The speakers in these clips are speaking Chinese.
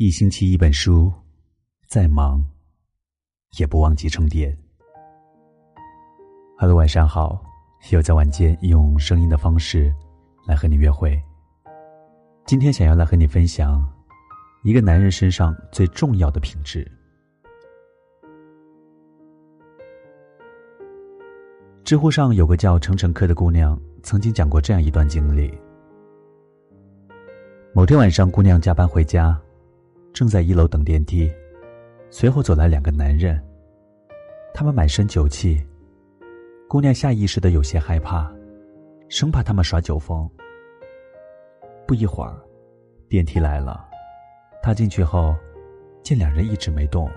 一星期一本书，再忙也不忘记充电。Hello，晚上好，又在晚间用声音的方式来和你约会。今天想要来和你分享一个男人身上最重要的品质。知乎上有个叫程程珂的姑娘，曾经讲过这样一段经历：某天晚上，姑娘加班回家。正在一楼等电梯，随后走来两个男人，他们满身酒气。姑娘下意识的有些害怕，生怕他们耍酒疯。不一会儿，电梯来了，她进去后，见两人一直没动，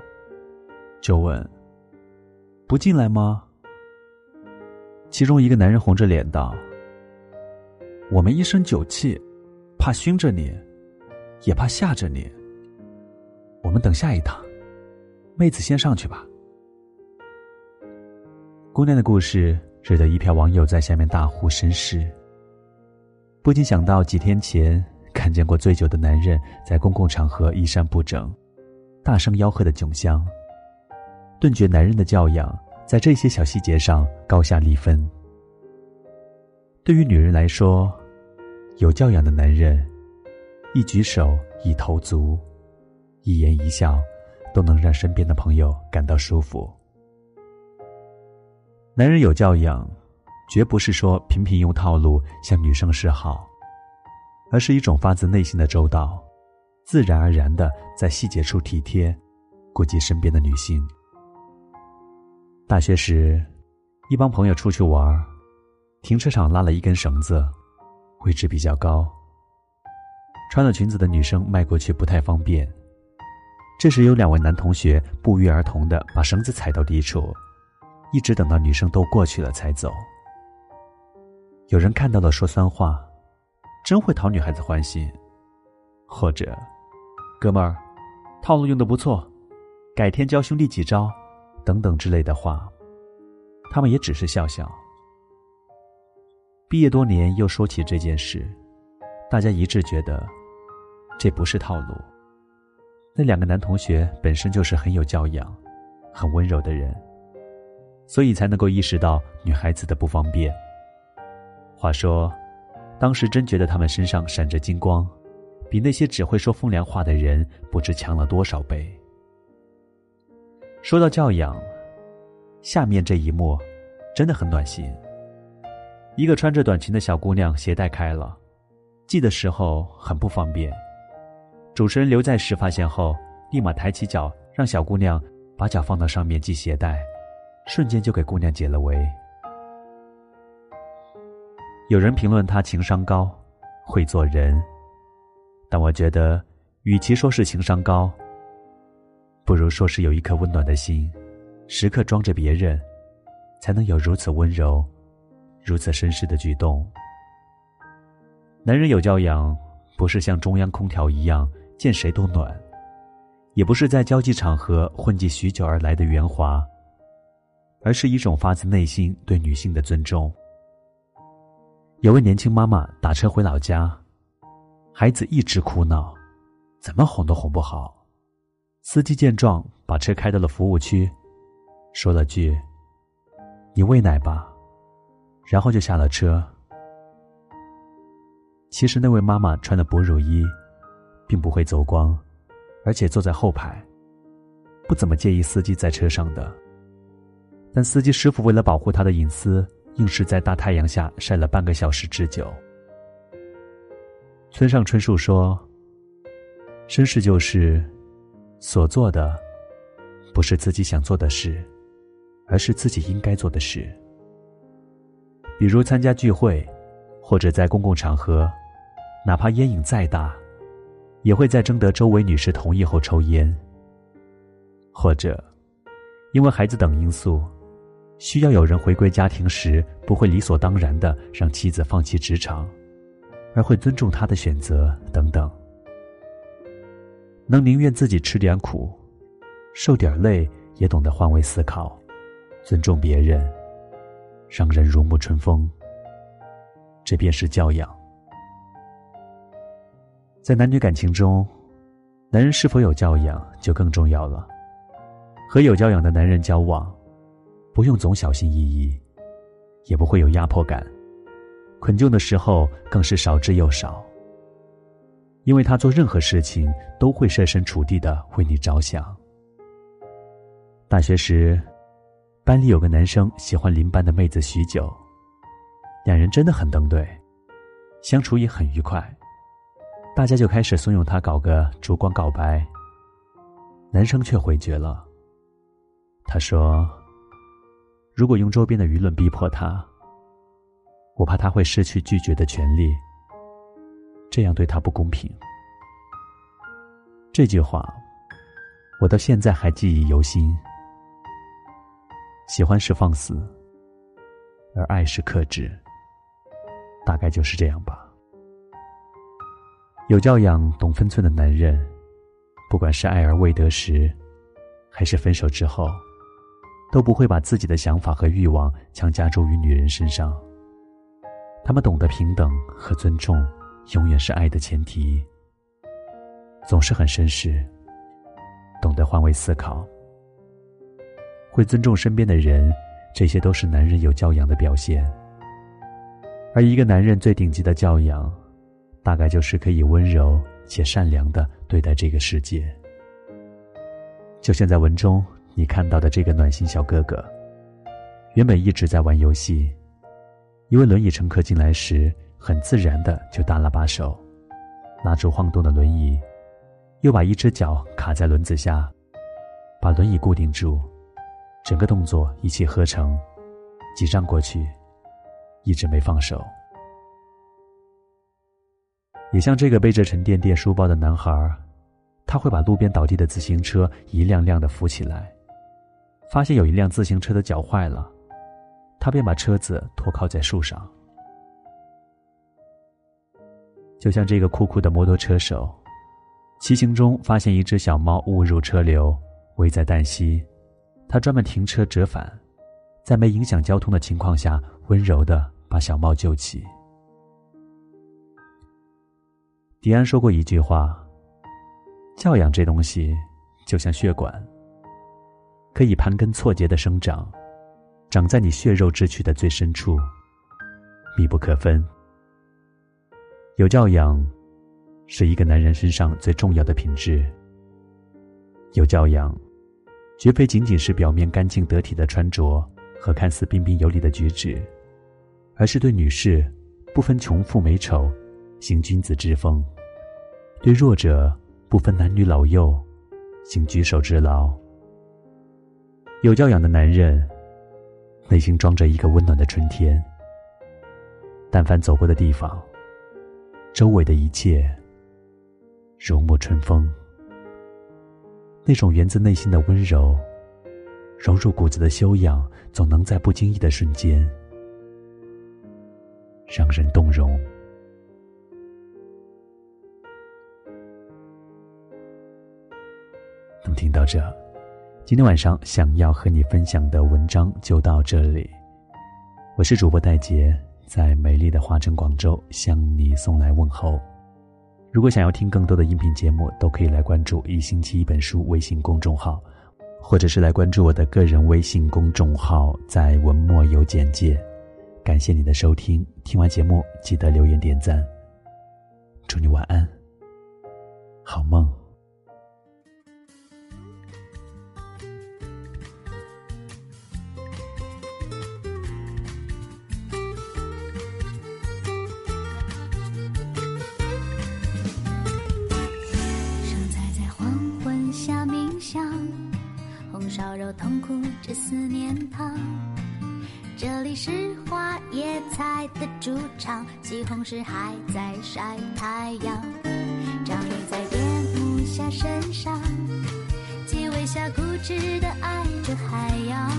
就问：“不进来吗？”其中一个男人红着脸道：“我们一身酒气，怕熏着你，也怕吓着你。”我们等下一趟，妹子先上去吧。姑娘的故事惹得一票网友在下面大呼绅士。不禁想到几天前看见过醉酒的男人在公共场合衣衫不整、大声吆喝的囧相，顿觉男人的教养在这些小细节上高下立分。对于女人来说，有教养的男人，一举手，一投足。一言一笑，都能让身边的朋友感到舒服。男人有教养，绝不是说频频用套路向女生示好，而是一种发自内心的周到，自然而然的在细节处体贴，顾及身边的女性。大学时，一帮朋友出去玩，停车场拉了一根绳子，位置比较高，穿了裙子的女生迈过去不太方便。这时有两位男同学不约而同的把绳子踩到低处，一直等到女生都过去了才走。有人看到了说酸话，真会讨女孩子欢心，或者，哥们儿，套路用的不错，改天教兄弟几招，等等之类的话，他们也只是笑笑。毕业多年又说起这件事，大家一致觉得，这不是套路。那两个男同学本身就是很有教养、很温柔的人，所以才能够意识到女孩子的不方便。话说，当时真觉得他们身上闪着金光，比那些只会说风凉话的人不知强了多少倍。说到教养，下面这一幕真的很暖心。一个穿着短裙的小姑娘鞋带开了，系的时候很不方便。主持人刘在石发现后，立马抬起脚，让小姑娘把脚放到上面系鞋带，瞬间就给姑娘解了围。有人评论他情商高，会做人，但我觉得，与其说是情商高，不如说是有一颗温暖的心，时刻装着别人，才能有如此温柔、如此绅士的举动。男人有教养，不是像中央空调一样。见谁都暖，也不是在交际场合混迹许久而来的圆滑，而是一种发自内心对女性的尊重。有位年轻妈妈打车回老家，孩子一直哭闹，怎么哄都哄不好。司机见状，把车开到了服务区，说了句：“你喂奶吧。”然后就下了车。其实那位妈妈穿的哺乳衣。并不会走光，而且坐在后排，不怎么介意司机在车上的。但司机师傅为了保护他的隐私，硬是在大太阳下晒了半个小时之久。村上春树说：“绅士就是所做的，不是自己想做的事，而是自己应该做的事。比如参加聚会，或者在公共场合，哪怕烟瘾再大。”也会在征得周围女士同意后抽烟，或者因为孩子等因素，需要有人回归家庭时，不会理所当然的让妻子放弃职场，而会尊重她的选择等等。能宁愿自己吃点苦，受点累，也懂得换位思考，尊重别人，让人如沐春风。这便是教养。在男女感情中，男人是否有教养就更重要了。和有教养的男人交往，不用总小心翼翼，也不会有压迫感，困窘的时候更是少之又少。因为他做任何事情都会设身处地的为你着想。大学时，班里有个男生喜欢邻班的妹子许久，两人真的很登对，相处也很愉快。大家就开始怂恿他搞个烛光告白。男生却回绝了。他说：“如果用周边的舆论逼迫他，我怕他会失去拒绝的权利。这样对他不公平。”这句话，我到现在还记忆犹新。喜欢是放肆，而爱是克制。大概就是这样吧。有教养、懂分寸的男人，不管是爱而未得时，还是分手之后。都不会把自己的想法和欲望强加诸于女人身上。他们懂得平等和尊重，永远是爱的前提。总是很绅士，懂得换位思考，会尊重身边的人，这些都是男人有教养的表现。而一个男人最顶级的教养，大概就是可以温柔且善良的对待这个世界。就像在文中。你看到的这个暖心小哥哥，原本一直在玩游戏。一位轮椅乘客进来时，很自然的就搭了把手，拉住晃动的轮椅，又把一只脚卡在轮子下，把轮椅固定住，整个动作一气呵成，几站过去，一直没放手。也像这个背着沉甸甸书包的男孩，他会把路边倒地的自行车一辆辆的扶起来。发现有一辆自行车的脚坏了，他便把车子拖靠在树上。就像这个酷酷的摩托车手，骑行中发现一只小猫误入车流，危在旦夕，他专门停车折返，在没影响交通的情况下，温柔的把小猫救起。迪安说过一句话：“教养这东西，就像血管。”可以盘根错节的生长，长在你血肉之躯的最深处，密不可分。有教养，是一个男人身上最重要的品质。有教养，绝非仅仅是表面干净得体的穿着和看似彬彬有礼的举止，而是对女士不分穷富美丑，行君子之风；对弱者不分男女老幼，请举手之劳。有教养的男人，内心装着一个温暖的春天。但凡走过的地方，周围的一切如沐春风。那种源自内心的温柔，融入骨子的修养，总能在不经意的瞬间，让人动容。听到这。今天晚上想要和你分享的文章就到这里，我是主播戴杰，在美丽的华城广州向你送来问候。如果想要听更多的音频节目，都可以来关注“一星期一本书”微信公众号，或者是来关注我的个人微信公众号，在文末有简介。感谢你的收听，听完节目记得留言点赞。祝你晚安，好梦。痛苦着思念汤，这里是花椰菜的主场，西红柿还在晒太阳。章鱼在夜幕下身上，鸡尾虾固执的爱着海洋，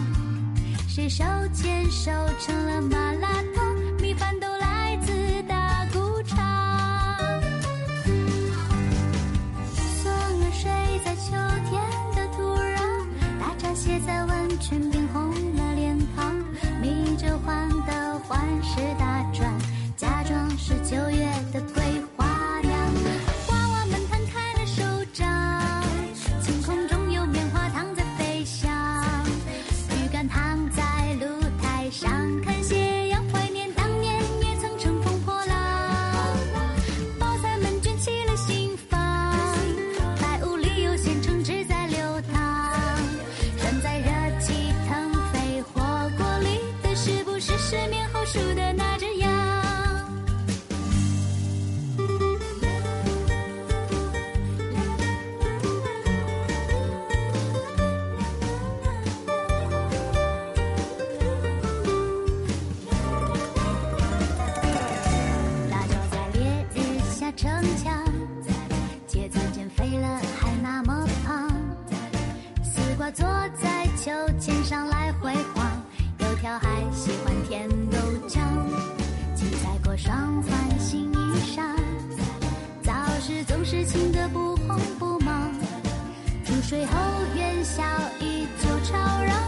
谁手牵手成了麻知道还喜欢甜豆浆，青菜过霜换新衣裳。早时总是勤的不慌不忙，煮水后元宵依旧吵嚷。